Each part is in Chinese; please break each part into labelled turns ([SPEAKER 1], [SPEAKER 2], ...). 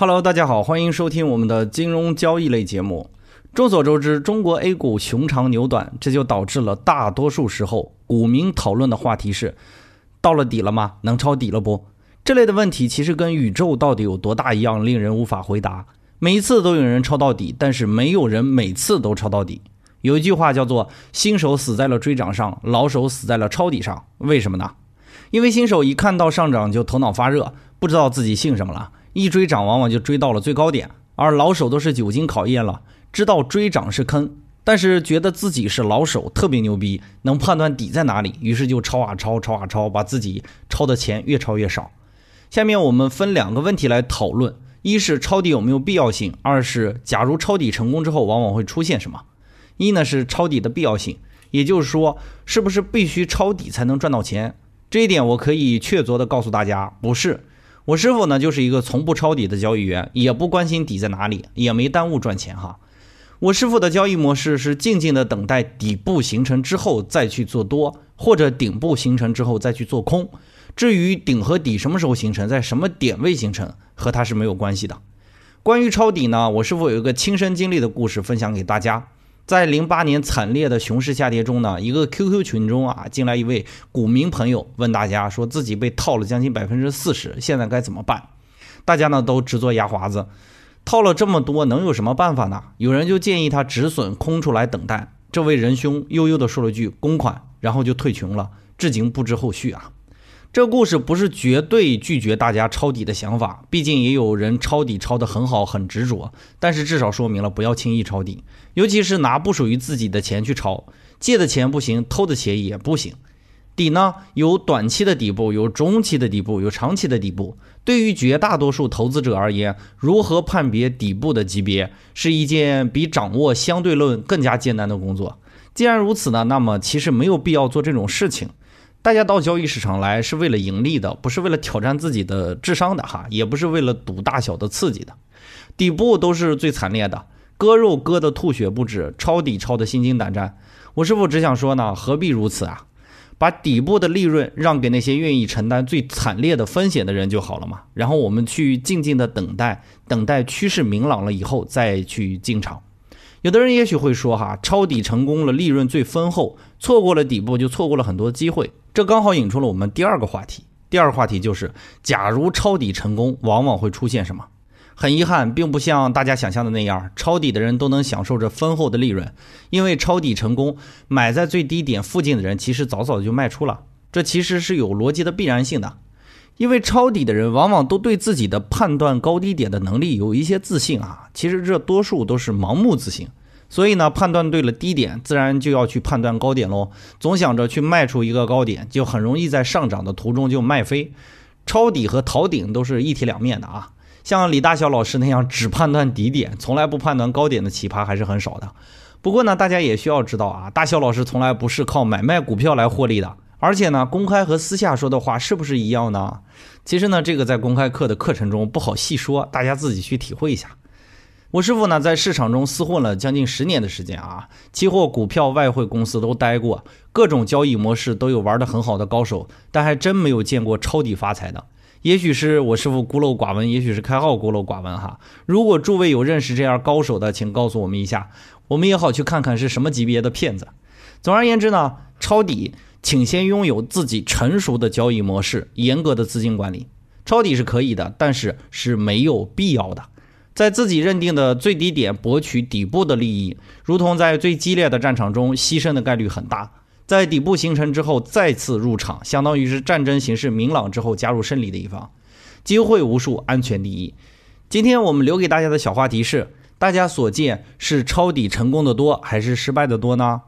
[SPEAKER 1] Hello，大家好，欢迎收听我们的金融交易类节目。众所周知，中国 A 股熊长牛短，这就导致了大多数时候股民讨论的话题是：到了底了吗？能抄底了不？这类的问题其实跟宇宙到底有多大一样，令人无法回答。每一次都有人抄到底，但是没有人每次都抄到底。有一句话叫做“新手死在了追涨上，老手死在了抄底上”。为什么呢？因为新手一看到上涨就头脑发热，不知道自己姓什么了。一追涨，往往就追到了最高点，而老手都是久经考验了，知道追涨是坑，但是觉得自己是老手，特别牛逼，能判断底在哪里，于是就抄啊抄，抄啊抄，把自己抄的钱越抄越少。下面我们分两个问题来讨论：一是抄底有没有必要性；二是假如抄底成功之后，往往会出现什么？一呢是抄底的必要性，也就是说，是不是必须抄底才能赚到钱？这一点我可以确凿的告诉大家，不是。我师傅呢，就是一个从不抄底的交易员，也不关心底在哪里，也没耽误赚钱哈。我师傅的交易模式是静静的等待底部形成之后再去做多，或者顶部形成之后再去做空。至于顶和底什么时候形成，在什么点位形成，和他是没有关系的。关于抄底呢，我师傅有一个亲身经历的故事分享给大家。在零八年惨烈的熊市下跌中呢，一个 QQ 群中啊，进来一位股民朋友，问大家说自己被套了将近百分之四十，现在该怎么办？大家呢都直做牙花子，套了这么多，能有什么办法呢？有人就建议他止损空出来等待。这位仁兄悠悠地说了句“公款”，然后就退群了，至今不知后续啊。这故事不是绝对拒绝大家抄底的想法，毕竟也有人抄底抄得很好，很执着。但是至少说明了不要轻易抄底，尤其是拿不属于自己的钱去抄，借的钱不行，偷的钱也不行。底呢，有短期的底部，有中期的底部，有长期的底部。对于绝大多数投资者而言，如何判别底部的级别，是一件比掌握相对论更加艰难的工作。既然如此呢，那么其实没有必要做这种事情。大家到交易市场来是为了盈利的，不是为了挑战自己的智商的哈，也不是为了赌大小的刺激的。底部都是最惨烈的，割肉割的吐血不止，抄底抄的心惊胆战。我师傅只想说呢，何必如此啊？把底部的利润让给那些愿意承担最惨烈的风险的人就好了嘛。然后我们去静静的等待，等待趋势明朗了以后再去进场。有的人也许会说哈，抄底成功了，利润最丰厚，错过了底部就错过了很多机会。这刚好引出了我们第二个话题。第二个话题就是，假如抄底成功，往往会出现什么？很遗憾，并不像大家想象的那样，抄底的人都能享受着丰厚的利润。因为抄底成功，买在最低点附近的人，其实早早就卖出了。这其实是有逻辑的必然性的。因为抄底的人往往都对自己的判断高低点的能力有一些自信啊。其实这多数都是盲目自信。所以呢，判断对了低点，自然就要去判断高点喽。总想着去卖出一个高点，就很容易在上涨的途中就卖飞。抄底和逃顶都是一体两面的啊。像李大霄老师那样只判断底点，从来不判断高点的奇葩还是很少的。不过呢，大家也需要知道啊，大霄老师从来不是靠买卖股票来获利的。而且呢，公开和私下说的话是不是一样呢？其实呢，这个在公开课的课程中不好细说，大家自己去体会一下。我师傅呢，在市场中厮混了将近十年的时间啊，期货、股票、外汇公司都待过，各种交易模式都有玩得很好的高手，但还真没有见过抄底发财的。也许是我师傅孤陋寡闻，也许是开号孤陋寡闻哈。如果诸位有认识这样高手的，请告诉我们一下，我们也好去看看是什么级别的骗子。总而言之呢，抄底，请先拥有自己成熟的交易模式，严格的资金管理。抄底是可以的，但是是没有必要的。在自己认定的最低点博取底部的利益，如同在最激烈的战场中牺牲的概率很大。在底部形成之后再次入场，相当于是战争形势明朗之后加入胜利的一方。机会无数，安全第一。今天我们留给大家的小话题是：大家所见是抄底成功的多，还是失败的多呢？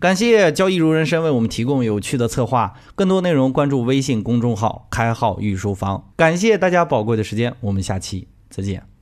[SPEAKER 1] 感谢交易如人生为我们提供有趣的策划。更多内容关注微信公众号“开号御书房”。感谢大家宝贵的时间，我们下期再见。